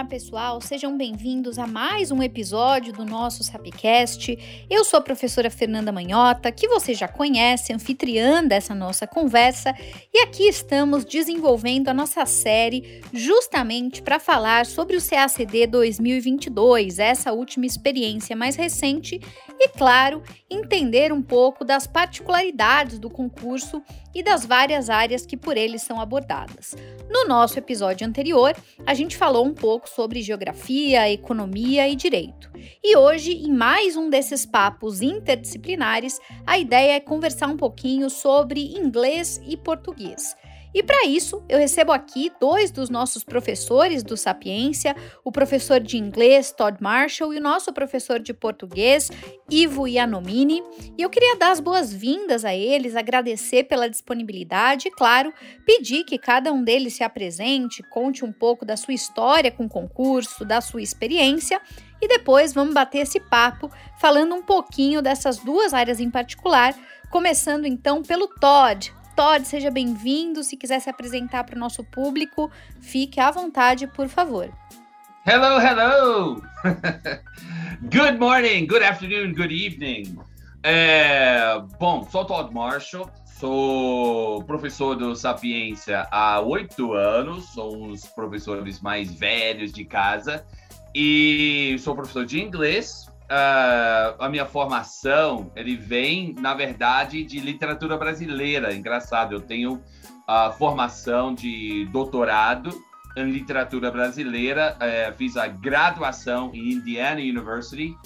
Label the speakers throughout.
Speaker 1: Olá, pessoal, sejam bem-vindos a mais um episódio do nosso Sapcast. Eu sou a professora Fernanda Manhota, que você já conhece, anfitriã dessa nossa conversa, e aqui estamos desenvolvendo a nossa série justamente para falar sobre o CACD 2022, essa última experiência mais recente, e, claro, entender um pouco das particularidades do concurso e das várias áreas que por ele são abordadas. No nosso episódio anterior, a gente falou um pouco sobre geografia, economia e direito. E hoje, em mais um desses papos interdisciplinares, a ideia é conversar um pouquinho sobre inglês e português. E para isso, eu recebo aqui dois dos nossos professores do Sapiência, o professor de inglês Todd Marshall e o nosso professor de português Ivo Ianomini. E eu queria dar as boas-vindas a eles, agradecer pela disponibilidade e, claro, pedir que cada um deles se apresente, conte um pouco da sua história com o concurso, da sua experiência e depois vamos bater esse papo falando um pouquinho dessas duas áreas em particular, começando então pelo Todd. Todd, seja bem-vindo. Se quiser se apresentar para o nosso público, fique à vontade, por favor.
Speaker 2: Hello, hello! good morning, good afternoon, good evening. É, bom, sou Todd Marshall, sou professor do Sapiência há oito anos, sou um dos professores mais velhos de casa e sou professor de inglês uh, a minha formação ele vem, na verdade, de literatura brasileira. Engraçado, eu tenho a formação de doutorado em literatura brasileira, uh, fiz a graduação em Indiana University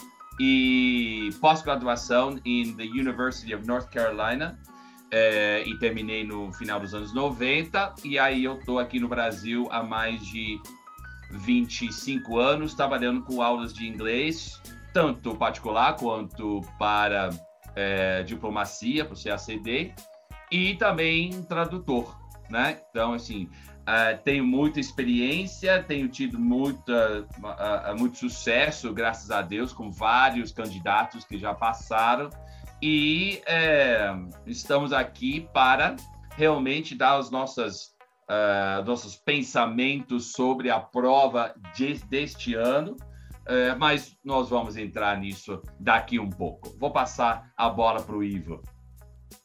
Speaker 2: e pós-graduação em the University of North Carolina. Uh, e terminei no final dos anos 90, e aí eu estou aqui no Brasil há mais de 25 anos, trabalhando com aulas de inglês, tanto particular quanto para é, diplomacia, para o CACD, e também tradutor, né? Então, assim, uh, tenho muita experiência, tenho tido muita, uh, muito sucesso, graças a Deus, com vários candidatos que já passaram, e é, estamos aqui para realmente dar os nossos, uh, nossos pensamentos sobre a prova de, deste ano, é, mas nós vamos entrar nisso daqui um pouco. Vou passar a bola para o Ivo.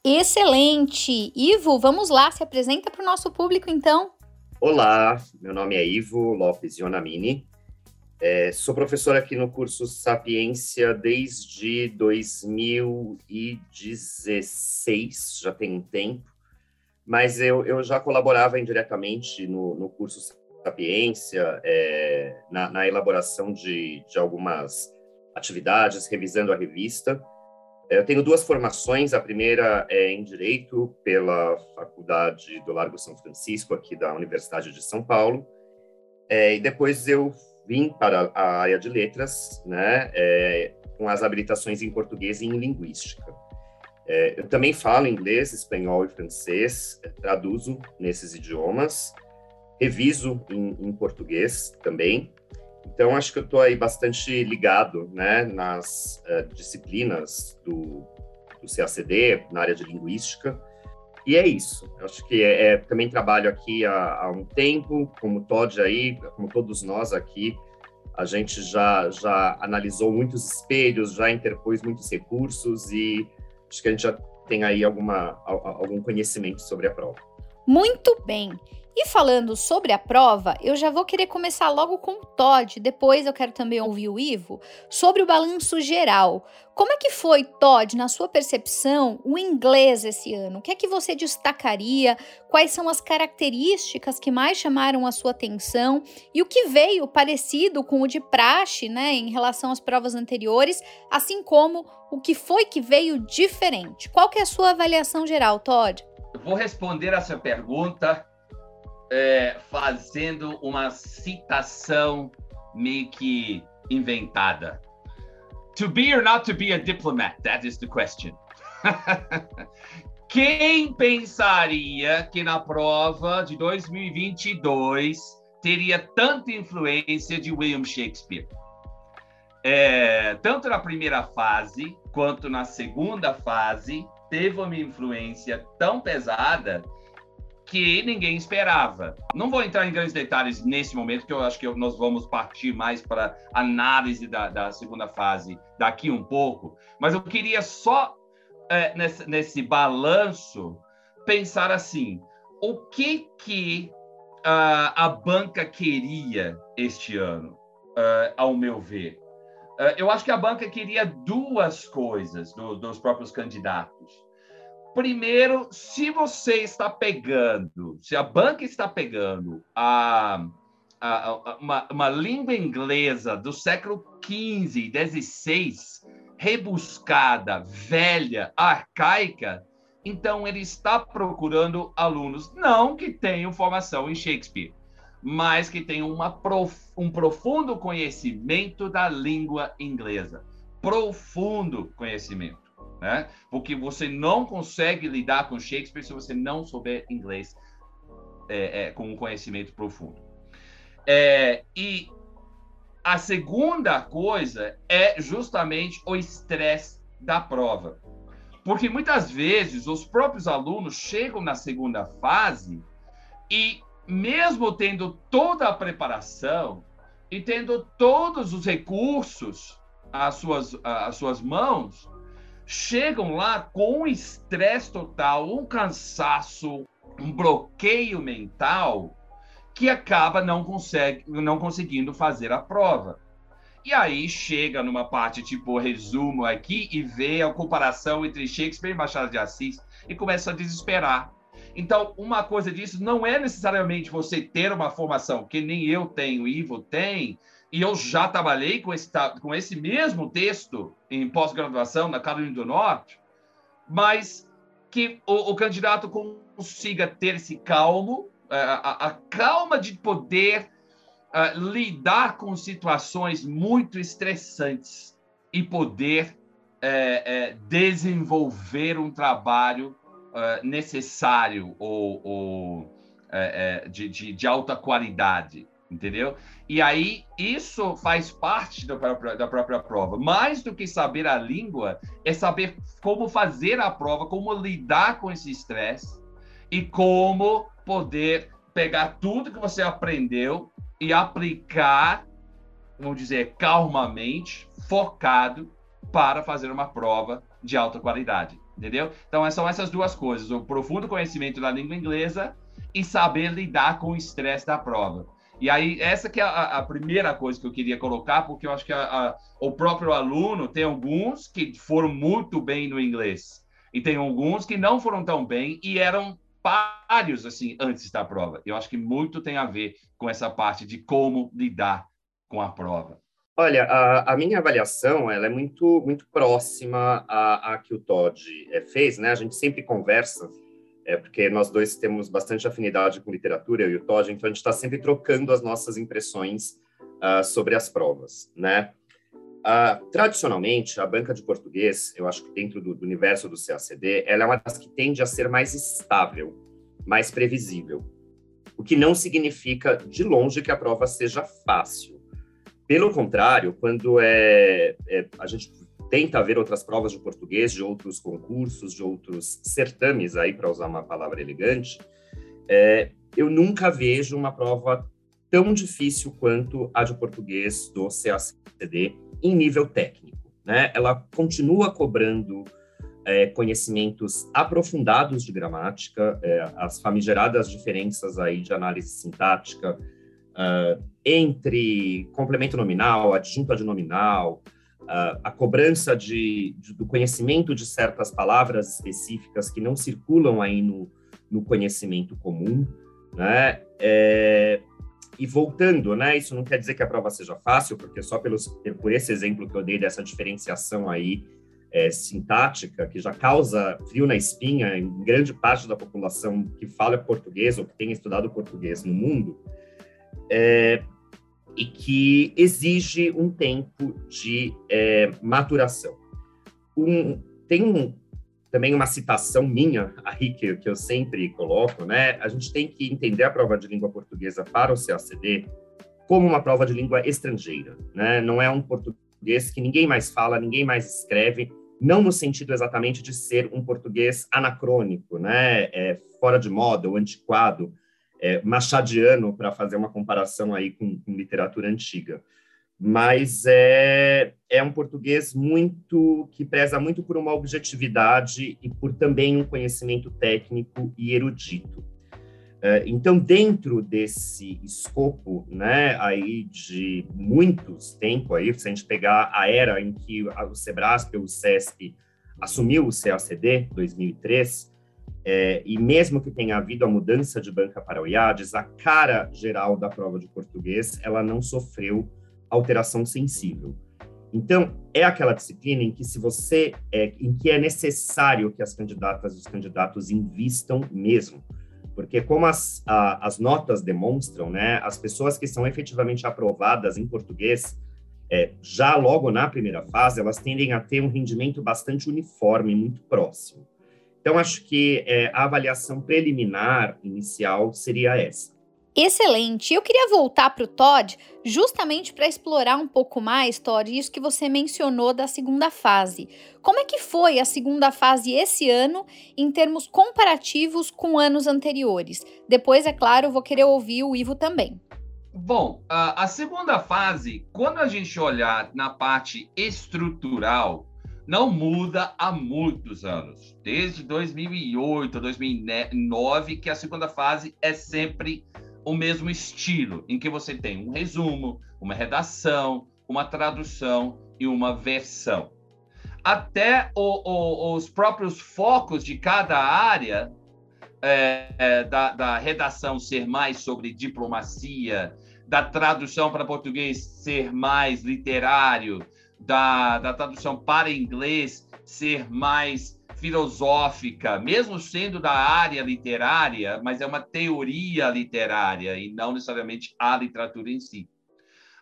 Speaker 1: Excelente! Ivo, vamos lá, se apresenta para o nosso público então.
Speaker 3: Olá, meu nome é Ivo Lopes Ionamini. É, sou professor aqui no curso Sapiência desde 2016, já tem um tempo, mas eu, eu já colaborava indiretamente no, no curso sapiência, é, na, na, elaboração de, de algumas atividades, revisando a revista. É, eu tenho duas formações, a primeira é em Direito pela Faculdade do Largo São Francisco, aqui da Universidade de São Paulo, é, e depois eu vim para a área de Letras, né, é, com as habilitações em Português e em Linguística. É, eu também falo inglês, espanhol e francês, traduzo nesses idiomas, reviso em, em português também. Então, acho que eu estou aí bastante ligado né, nas uh, disciplinas do, do CACD, na área de linguística. E é isso. Eu acho que é, é, também trabalho aqui há, há, um tempo, como Todd aí, como todos nós aqui, a gente já, já analisou muitos espelhos, já interpôs muitos recursos e acho que a gente já tem aí alguma, algum conhecimento sobre a prova.
Speaker 1: Muito bem. E falando sobre a prova, eu já vou querer começar logo com o Todd, depois eu quero também ouvir o Ivo, sobre o balanço geral. Como é que foi, Todd, na sua percepção, o inglês esse ano? O que é que você destacaria? Quais são as características que mais chamaram a sua atenção? E o que veio parecido com o de praxe, né, em relação às provas anteriores, assim como o que foi que veio diferente? Qual que é a sua avaliação geral, Todd?
Speaker 2: Eu vou responder essa pergunta é, fazendo uma citação meio que inventada. To be or not to be a diplomat? That is the question. Quem pensaria que na prova de 2022 teria tanta influência de William Shakespeare? É, tanto na primeira fase quanto na segunda fase, teve uma influência tão pesada que ninguém esperava. Não vou entrar em grandes detalhes nesse momento, que eu acho que nós vamos partir mais para análise da, da segunda fase daqui um pouco, mas eu queria só, é, nesse, nesse balanço, pensar assim, o que que uh, a banca queria este ano, uh, ao meu ver? Uh, eu acho que a banca queria duas coisas do, dos próprios candidatos. Primeiro, se você está pegando, se a banca está pegando a, a, a uma, uma, língua inglesa do século XV, XVI, rebuscada, velha, arcaica, então ele está procurando alunos não que tenham formação em Shakespeare, mas que tenham uma prof, um profundo conhecimento da língua inglesa. Profundo conhecimento né? Porque você não consegue lidar com Shakespeare se você não souber inglês é, é, com um conhecimento profundo. É, e a segunda coisa é justamente o estresse da prova. Porque muitas vezes os próprios alunos chegam na segunda fase e, mesmo tendo toda a preparação e tendo todos os recursos às suas, às suas mãos, chegam lá com um estresse total, um cansaço, um bloqueio mental que acaba não, consegue, não conseguindo fazer a prova. E aí chega numa parte tipo resumo aqui e vê a comparação entre Shakespeare e Machado de Assis e começa a desesperar. Então, uma coisa disso não é necessariamente você ter uma formação que nem eu tenho, Ivo tem, e eu já trabalhei com esse, com esse mesmo texto em pós-graduação na Carolina do Norte, mas que o, o candidato consiga ter esse calmo, a, a calma de poder uh, lidar com situações muito estressantes e poder é, é, desenvolver um trabalho uh, necessário ou, ou é, de, de, de alta qualidade entendeu? E aí isso faz parte da própria, da própria prova. Mais do que saber a língua, é saber como fazer a prova, como lidar com esse estresse e como poder pegar tudo que você aprendeu e aplicar, vamos dizer, calmamente, focado para fazer uma prova de alta qualidade, entendeu? Então são essas duas coisas: o profundo conhecimento da língua inglesa e saber lidar com o estresse da prova. E aí, essa que é a, a, primeira coisa que eu queria colocar, porque eu acho que a, a, o próprio aluno tem alguns que foram muito bem no inglês, e tem alguns que não foram tão bem e eram páreos, assim, antes da prova. Eu acho que muito tem a ver com essa parte de como lidar com a prova.
Speaker 3: Olha, a, a minha avaliação ela é muito, muito próxima à, que o Todd é, fez, né? A gente sempre conversa é porque nós dois temos bastante afinidade com literatura, eu e o Todd, então a gente está sempre trocando as nossas impressões uh, sobre as provas, né? Uh, tradicionalmente, a banca de português, eu acho que dentro do, do, universo do CACD, ela é uma das que tende a ser mais estável, mais previsível, o que não significa, de longe, que a prova seja fácil. Pelo contrário, quando é, é a gente tenta ver outras provas de português, de outros concursos, de outros certames, aí para usar uma palavra elegante, é, eu nunca vejo uma prova tão difícil quanto a de português do CACD em nível técnico. Né? Ela continua cobrando é, conhecimentos aprofundados de gramática, é, as famigeradas diferenças aí de análise sintática uh, entre complemento nominal, adjunto adnominal, a, cobrança de, de, do conhecimento de certas palavras específicas que não circulam aí no, no conhecimento comum, né? É, e voltando, né? Isso não quer dizer que a prova seja fácil, porque só pelos, por esse exemplo que eu dei dessa diferenciação aí é, sintática, que já causa frio na espinha em grande parte da população que fala português ou que tem estudado português no mundo, é, e que exige um tempo de é, maturação. Um, tem um, também uma citação minha aí que, que eu sempre coloco, né? A gente tem que entender a prova de língua portuguesa para o CACD como uma prova de língua estrangeira, né? Não é um português que ninguém mais fala, ninguém mais escreve, não no sentido exatamente de ser um português anacrônico, né, é, fora de moda ou antiquado, é, machadiano, para fazer uma comparação aí com, com, literatura antiga. Mas é, é um português muito que preza muito por uma objetividade e por também um conhecimento técnico e erudito. É, então, dentro desse escopo, né, aí de muitos tempo aí, se a gente pegar a era em que o Sebrasp o CESP assumiu o CACD, 2003, é, e mesmo que tenha havido a mudança de banca para o IADES, a cara geral da prova de português, ela não sofreu alteração sensível. Então, é aquela disciplina em que se você é, em que é necessário que as candidatas e os candidatos invistam mesmo porque como as, a, as notas demonstram, né, as pessoas que são efetivamente aprovadas em português, é, já logo na primeira fase, elas tendem a ter um rendimento bastante uniforme, muito próximo. Então, acho que é, a avaliação preliminar inicial seria essa.
Speaker 1: Excelente. Eu queria voltar para o Todd justamente para explorar um pouco mais, Todd, isso que você mencionou da segunda fase. Como é que foi a segunda fase esse ano em termos comparativos com anos anteriores? Depois, é claro, vou querer ouvir o Ivo também.
Speaker 2: Bom, a, a segunda fase, quando a gente olhar na parte estrutural, não muda há muitos anos. Desde 2008, 2009, que a segunda fase é sempre o mesmo estilo, em que você tem um resumo, uma redação, uma tradução e uma versão. Até o, o, os próprios focos de cada área é, é, da, da redação ser mais sobre diplomacia, da tradução para português ser mais literário, da, da tradução para inglês ser mais filosófica, mesmo sendo da área literária, mas é uma teoria literária e não necessariamente a literatura em si.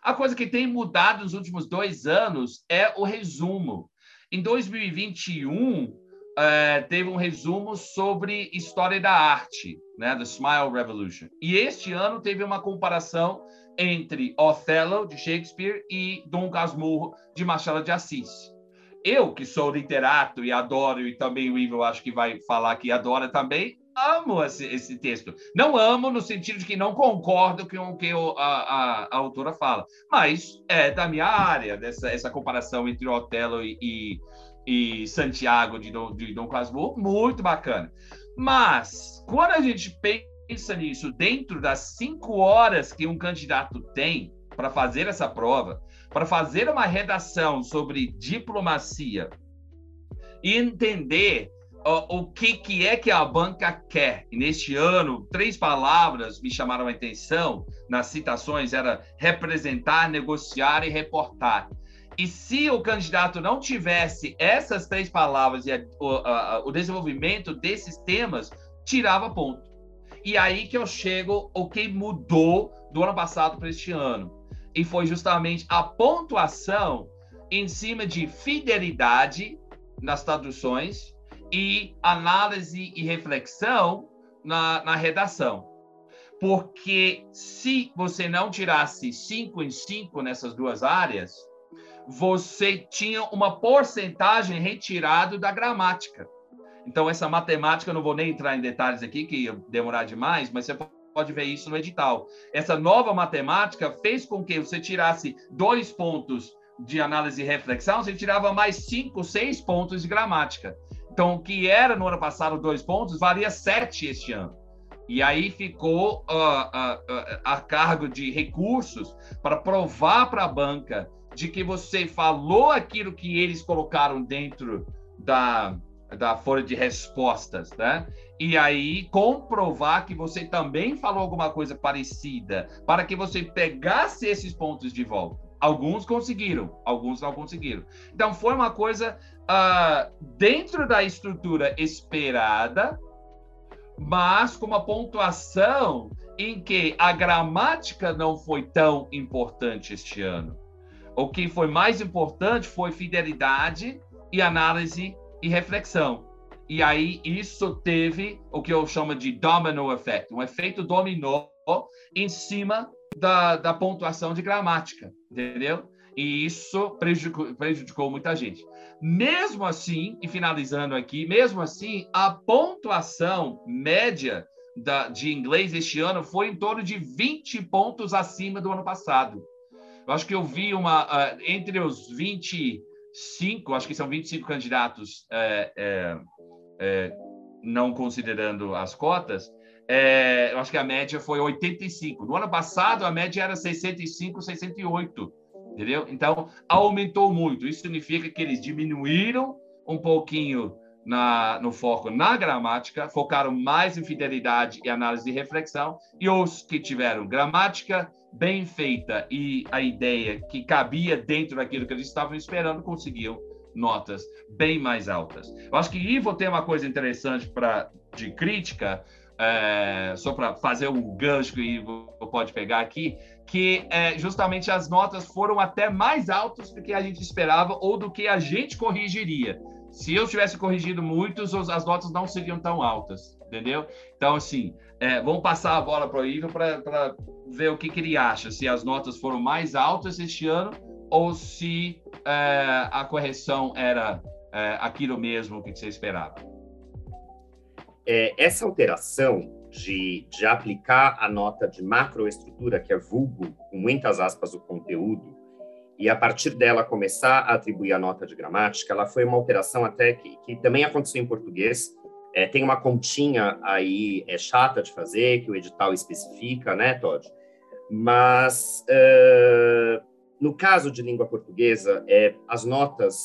Speaker 2: A coisa que tem mudado nos últimos dois anos é o resumo. Em 2021, é, teve um resumo sobre história da arte, né, The Smile Revolution. E este ano teve uma comparação entre Othello, de Shakespeare, e Dom Casmurro, de Machado de Assis eu, que sou literato e adoro, e também o Ivo acho que vai falar que adora também, amo esse, esse texto. Não amo no sentido de que não concordo com o que a, a, a, autora fala, mas é da minha área, dessa essa comparação entre Otelo e, e, e Santiago de, de Dom Casmurro, muito bacana. Mas, quando a gente pensa nisso dentro das cinco horas que um candidato tem para fazer essa prova, para fazer uma redação sobre diplomacia e entender o, o que, que é que a banca quer. E neste ano, três palavras me chamaram a atenção nas citações, era representar, negociar e reportar. E se o candidato não tivesse essas três palavras e a, o, a, o desenvolvimento desses temas, tirava ponto. E aí que eu chego o que mudou do ano passado para este ano e foi justamente a pontuação em cima de fidelidade nas traduções e análise e reflexão na, na redação. Porque se você não tirasse cinco em cinco nessas duas áreas, você tinha uma porcentagem retirada da gramática. Então, essa matemática, eu não vou nem entrar em detalhes aqui, que ia demorar demais, mas você pode ver isso no edital. Essa nova matemática fez com que você tirasse dois pontos de análise e reflexão, você tirava mais cinco, seis pontos de gramática. Então, o que era no ano passado dois pontos, valia sete este ano. E aí ficou uh, uh, uh, a cargo de recursos para provar para a banca de que você falou aquilo que eles colocaram dentro da, da folha de respostas, né? E aí comprovar que você também falou alguma coisa parecida, para que você pegasse esses pontos de volta. Alguns conseguiram, alguns não conseguiram. Então foi uma coisa uh, dentro da estrutura esperada, mas com uma pontuação em que a gramática não foi tão importante este ano. O que foi mais importante foi fidelidade e análise e reflexão. E aí isso teve o que eu chamo de domino effect, um efeito dominó em cima da, da pontuação de gramática, entendeu? e isso prejudicou, prejudicou muita gente. Mesmo assim, e finalizando aqui, mesmo assim, a pontuação média da, de inglês este ano foi em torno de 20 pontos acima do ano passado. Eu acho que eu vi uma. Uh, entre os 25, acho que são 25 candidatos, é, é, é, não considerando as cotas, é, eu acho que a média foi 85. No ano passado, a média era 65, 68. Entendeu? Então, aumentou muito. Isso significa que eles diminuíram um pouquinho na, no foco na gramática, focaram mais em fidelidade e análise de reflexão, e os que tiveram gramática bem feita e a ideia que cabia dentro daquilo que eles estavam esperando, conseguiam notas bem mais altas. Eu acho que Ivo tem uma coisa interessante para de crítica, é, só para fazer um gancho que Ivo pode pegar aqui, que é, justamente as notas foram até mais altas do que a gente esperava ou do que a gente corrigiria se eu tivesse corrigido muitos, as notas não seriam tão altas, entendeu? Então, assim, é, vamos passar a bola para o Ivo para ver o que, que, ele acha, se as notas foram mais altas este ano ou se é, a correção era é, aquilo mesmo que você esperava.
Speaker 3: É, essa alteração de, de aplicar a nota de macroestrutura, que é vulgo, com muitas aspas, o conteúdo, e a partir dela começar a atribuir a nota de gramática, ela foi uma alteração até que, que também aconteceu em português. É, tem uma continha aí é chata de fazer, que o edital especifica, né, Todd? Mas uh, no caso de língua portuguesa, é, as notas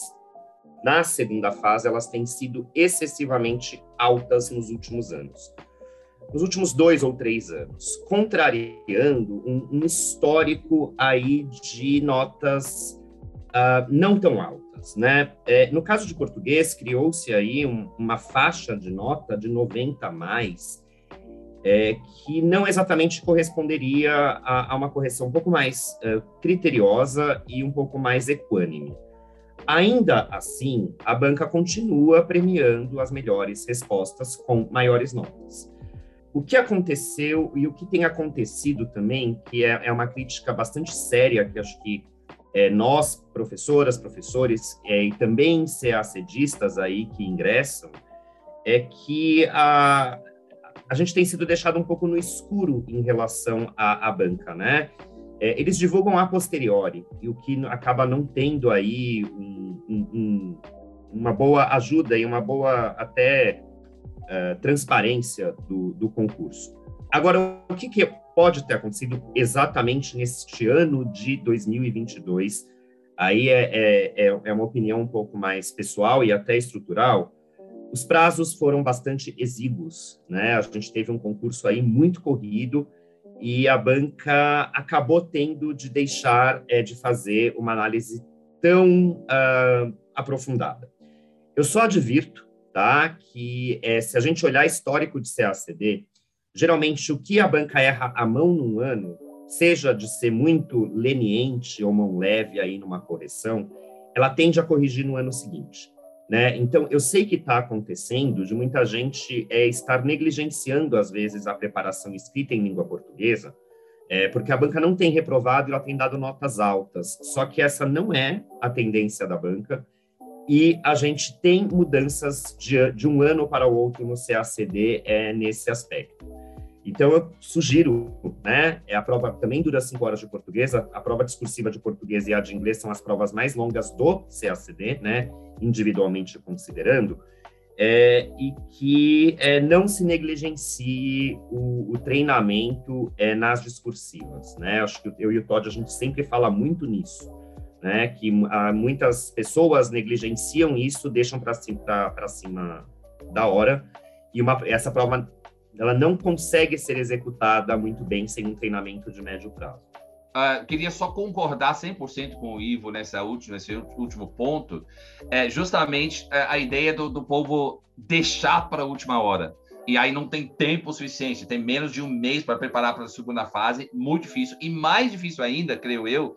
Speaker 3: na segunda fase elas têm sido excessivamente altas nos últimos anos nos últimos dois ou três anos, contrariando um, um histórico aí de notas uh, não tão altas, né? É, no caso de português, criou-se aí um, uma faixa de nota de 90 a mais, é, que não exatamente corresponderia a, a, uma correção um pouco mais uh, criteriosa e um pouco mais equânime. Ainda assim, a banca continua premiando as melhores respostas com maiores notas o que aconteceu e o que tem acontecido também, que é, é uma crítica bastante séria, que acho que é, nós, professoras, professores, é, e também CACDistas aí que ingressam, é que a, a gente tem sido deixado um pouco no escuro em relação à, à banca, né? É, eles divulgam a posteriori, e o que acaba não tendo aí um, um, um, uma boa ajuda e uma boa até uh, transparência do, do, concurso. Agora, o que, que pode ter acontecido exatamente neste ano de 2022? Aí é, é, é, é uma opinião um pouco mais pessoal e até estrutural. Os prazos foram bastante exíguos, né? A gente teve um concurso aí muito corrido e a banca acabou tendo de deixar é, de fazer uma análise tão uh, aprofundada. Eu só advirto tá? Que é, se a gente olhar histórico de CACD, geralmente o que a banca erra a mão num ano, seja de ser muito leniente ou mão leve aí numa correção, ela tende a corrigir no ano seguinte. Né? Então, eu sei que está acontecendo de muita gente é, estar negligenciando, às vezes, a preparação escrita em língua portuguesa, é, porque a banca não tem reprovado e ela tem dado notas altas. Só que essa não é a tendência da banca e a gente tem mudanças de, de um ano para o outro no CACD é, nesse aspecto. Então, eu sugiro, né, é a prova também dura cinco horas de português, a, a prova discursiva de português e a de inglês são as provas mais longas do CACD, né, individualmente considerando, é, e que é, não se negligencie o, o treinamento é, nas discursivas, né, acho que eu e o Todd, a gente sempre fala muito nisso, né? Que ah, muitas pessoas negligenciam isso, deixam para cima, cima da hora, e uma, essa prova ela não consegue ser executada muito bem sem um treinamento de médio prazo.
Speaker 2: Uh, queria só concordar 100% com o Ivo nessa última, nesse último ponto, é justamente é, a ideia do, do povo deixar para a última hora. E aí não tem tempo suficiente, tem menos de um mês para preparar para a segunda fase, muito difícil. E mais difícil ainda, creio eu,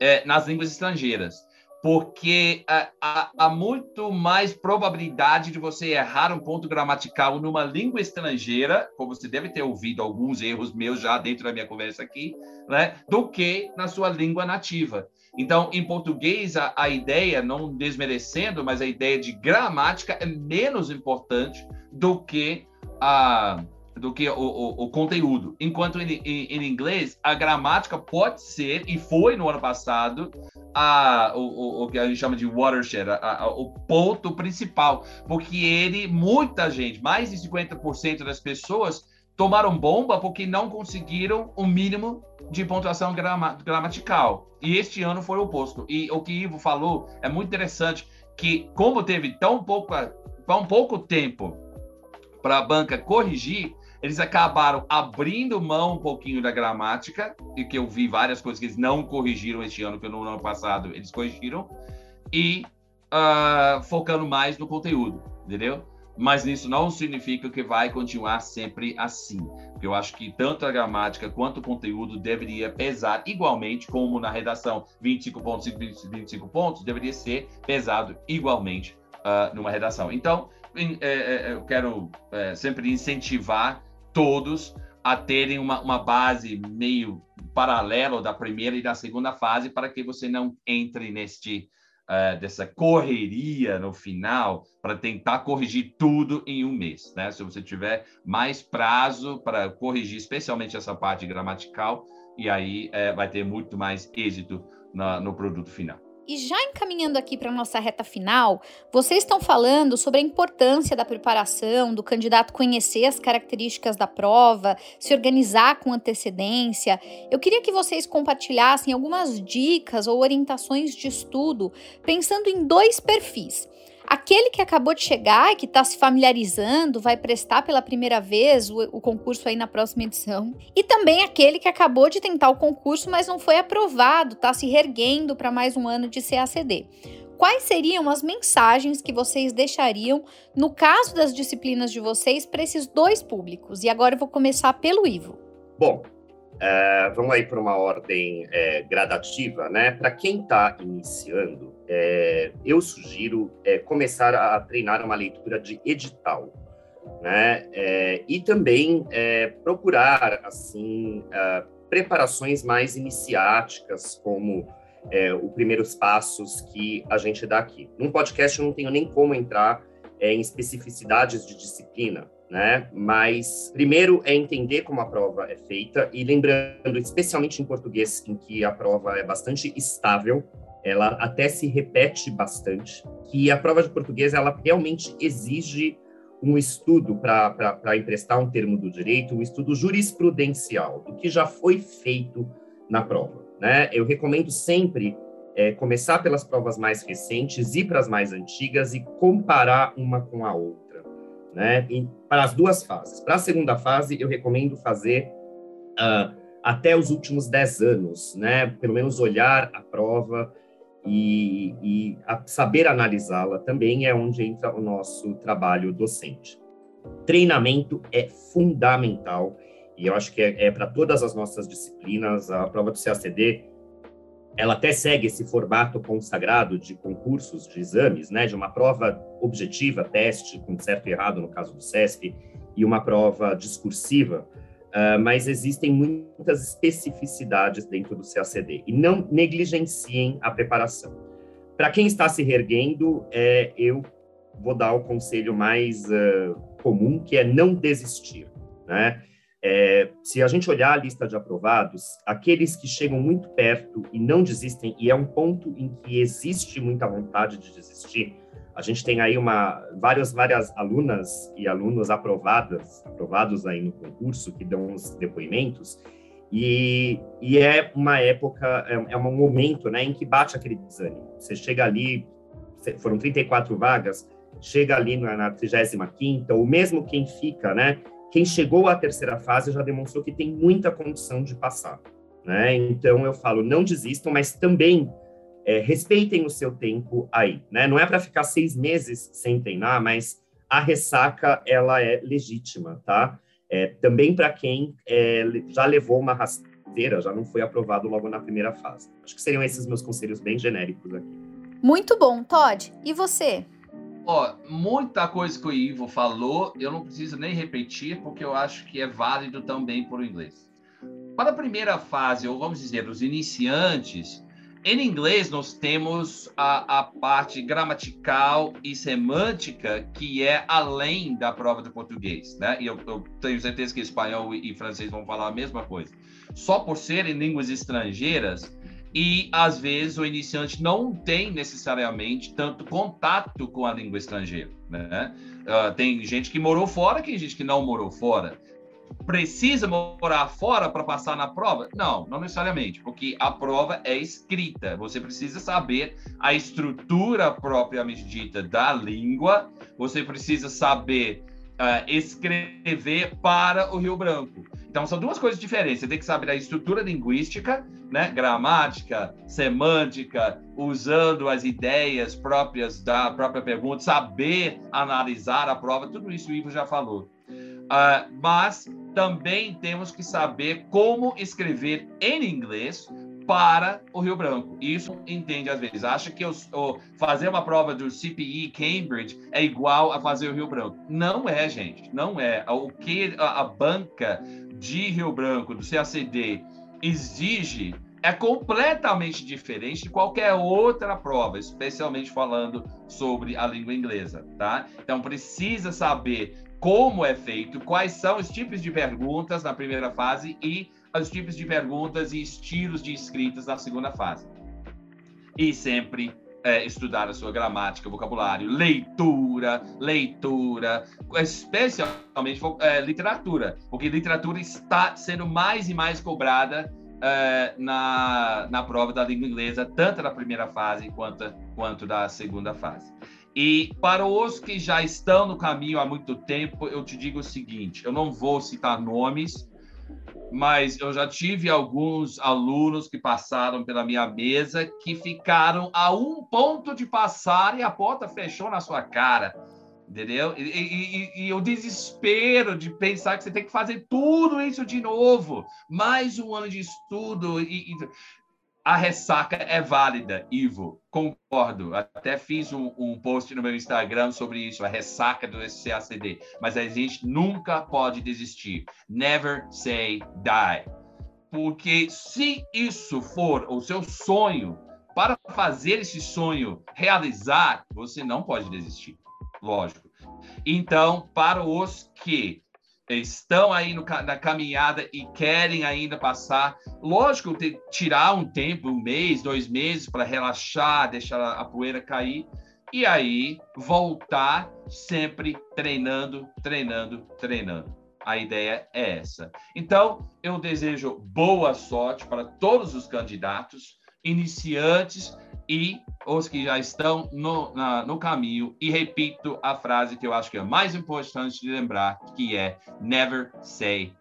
Speaker 2: é, nas línguas estrangeiras, porque há, há, muito mais probabilidade de você errar um ponto gramatical numa língua estrangeira, como você deve ter ouvido alguns erros meus já dentro da minha conversa aqui, né, do que na sua língua nativa. Então, em português, a, a ideia, não desmerecendo, mas a ideia de gramática é menos importante do que a do que o, o, o conteúdo. Enquanto em, em, em, inglês, a gramática pode ser, e foi no ano passado, a, o, o, que a gente chama de watershed, a, a, o ponto principal. Porque ele, muita gente, mais de 50% das pessoas, tomaram bomba porque não conseguiram o mínimo de pontuação grama, gramatical. E este ano foi o oposto. E o que Ivo falou é muito interessante, que como teve tão pouco, tão pouco tempo para a banca corrigir, eles acabaram abrindo mão um pouquinho da gramática, e que eu vi várias coisas que eles não corrigiram este ano, que no ano passado eles corrigiram, e uh, focando mais no conteúdo, entendeu? Mas isso não significa que vai continuar sempre assim. Porque eu acho que tanto a gramática quanto o conteúdo deveria pesar igualmente, como na redação 25 pontos e 25 pontos, deveria ser pesado igualmente uh, numa redação. Então, é, é, eu quero é, sempre incentivar todos a terem uma, uma base meio paralela da primeira e da segunda fase para que você não entre neste uh, dessa correria no final para tentar corrigir tudo em um mês, né? Se você tiver mais prazo para corrigir, especialmente essa parte gramatical, e aí uh, vai ter muito mais êxito na, no produto final.
Speaker 1: E já encaminhando aqui para a nossa reta final, vocês estão falando sobre a importância da preparação, do candidato conhecer as características da prova, se organizar com antecedência. Eu queria que vocês compartilhassem algumas dicas ou orientações de estudo, pensando em dois perfis. Aquele que acabou de chegar e que está se familiarizando, vai prestar pela primeira vez o, o, concurso aí na próxima edição. E também aquele que acabou de tentar o concurso, mas não foi aprovado, está se reerguendo para mais um ano de CACD. Quais seriam as mensagens que vocês deixariam no caso das disciplinas de vocês para esses dois públicos? E agora eu vou começar pelo Ivo.
Speaker 3: Bom, é, vamos aí para uma ordem é, gradativa, né? Para quem está iniciando, é, eu sugiro é, começar a treinar uma leitura de edital, né? É, e também é, procurar assim preparações mais iniciáticas, como os primeiros passos que a gente dá aqui. Num podcast eu não tenho nem como entrar em especificidades de disciplina, né? Mas primeiro é entender como a prova é feita e lembrando, especialmente em português, em que a prova é bastante estável, ela até se repete bastante, que a prova de português ela realmente exige um estudo para emprestar um termo do direito, um estudo jurisprudencial do que já foi feito na prova, né? Eu recomendo sempre é, começar pelas provas mais recentes, ir para as mais antigas e comparar uma com a outra né? E para as duas fases. Para a segunda fase, eu recomendo fazer uh, até os últimos 10 anos, né? Pelo menos olhar a prova e, e saber analisá-la também é onde entra o nosso trabalho docente. Treinamento é fundamental e eu acho que é, é para todas as nossas disciplinas. A prova do CACD ela até segue esse formato consagrado de concursos, de exames, né, de uma prova objetiva, teste, com certo e errado no caso do CESP, e uma prova discursiva, uh, mas existem muitas especificidades dentro do CACD, e não negligenciem a preparação. Para quem está se reerguendo, é, eu vou dar o conselho mais uh, comum, que é não desistir, né? É, se a gente olhar a lista de aprovados, aqueles que chegam muito perto e não desistem, e é um ponto em que existe muita vontade de desistir, a gente tem aí uma, várias, várias alunas e alunos aprovadas, aprovados aí no concurso, que dão os depoimentos, e, e é uma época, é, é um momento né, em que bate aquele desânimo. Você chega ali, foram 34 vagas, chega ali na, na 35ª, ou mesmo quem fica, né, quem chegou à terceira fase já demonstrou que tem muita condição de passar. Né? Então eu falo, não desistam, mas também é, respeitem o seu tempo aí. Né? Não é para ficar seis meses sem treinar, mas a ressaca ela é legítima, tá? É, também para quem é, já levou uma rasteira, já não foi aprovado logo na primeira fase. Acho que seriam esses meus conselhos bem genéricos aqui.
Speaker 1: Muito bom, Todd. E você?
Speaker 2: Ó, muita coisa que o Ivo falou, eu não preciso nem repetir, porque eu acho que é válido também para o inglês. Para a primeira fase, ou vamos dizer, os iniciantes, em inglês, nós temos a, a, parte gramatical e semântica que é além da prova de português, né? E eu, eu tenho certeza que espanhol e, e, francês vão falar a mesma coisa. Só por serem línguas estrangeiras e às vezes o iniciante não tem necessariamente tanto contato com a língua estrangeira, né? Uh, tem gente que morou fora, tem gente que não morou fora precisa morar fora para passar na prova? Não, não necessariamente, porque a prova é escrita. Você precisa saber a estrutura propriamente dita da língua, você precisa saber uh, escrever para o Rio Branco. Então, são duas coisas diferentes. Você tem que saber a estrutura linguística, né? gramática, semântica, usando as ideias próprias da própria pergunta, saber analisar a prova, tudo isso o Ivo já falou. Uh, mas também temos que saber como escrever em inglês para o Rio Branco. Isso entende às vezes. Acha que fazer uma prova do CPE Cambridge é igual a fazer o Rio Branco. Não é, gente. Não é. O que a, a banca de Rio Branco, do CACD, exige é completamente diferente de qualquer outra prova, especialmente falando sobre a língua inglesa, tá? Então precisa saber como é feito, quais são os tipos de perguntas na primeira fase e os tipos de perguntas e estilos de escritas na segunda fase. E sempre é, estudar a sua gramática, vocabulário, leitura, leitura, especialmente é, literatura, porque literatura está sendo mais e mais cobrada é, na, na prova da língua inglesa, tanto na primeira fase quanto, quanto da segunda fase. E para os que já estão no caminho há muito tempo, eu te digo o seguinte: eu não vou citar nomes, mas eu já tive alguns alunos que passaram pela minha mesa que ficaram a um ponto de passar e a porta fechou na sua cara. Entendeu? E, e, e, o desespero de pensar que você tem que fazer tudo isso de novo, mais um ano de estudo. E, e a ressaca é válida, Ivo. Concordo. Até fiz um, um, post no meu Instagram sobre isso, a ressaca do CACD. Mas a gente nunca pode desistir. Never say die. Porque se isso for o seu sonho, para fazer esse sonho realizar, você não pode desistir. Lógico. Então, para os que estão aí no, na caminhada e querem ainda passar. Lógico, ter, tirar um tempo, um mês, dois meses para relaxar, deixar a, a poeira cair e aí voltar sempre treinando, treinando, treinando. A ideia é essa. Então, eu desejo boa sorte para todos os candidatos, iniciantes e os que já estão no, na, no caminho. E repito a frase que eu acho que é mais importante de lembrar, que é Never say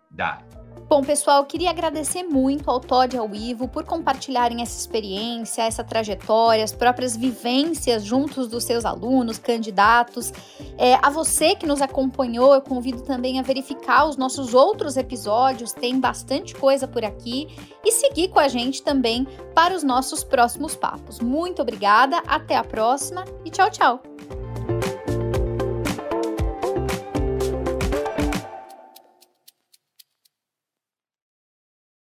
Speaker 1: Bom, pessoal, queria agradecer muito ao Todd e ao Ivo por compartilharem essa experiência, essa trajetória, as próprias vivências juntos dos seus alunos, candidatos. É, a você que nos acompanhou, eu convido também a verificar os nossos outros episódios, tem bastante coisa por aqui, e seguir com a gente também para os nossos próximos papos. Muito obrigada, até a próxima e tchau, tchau!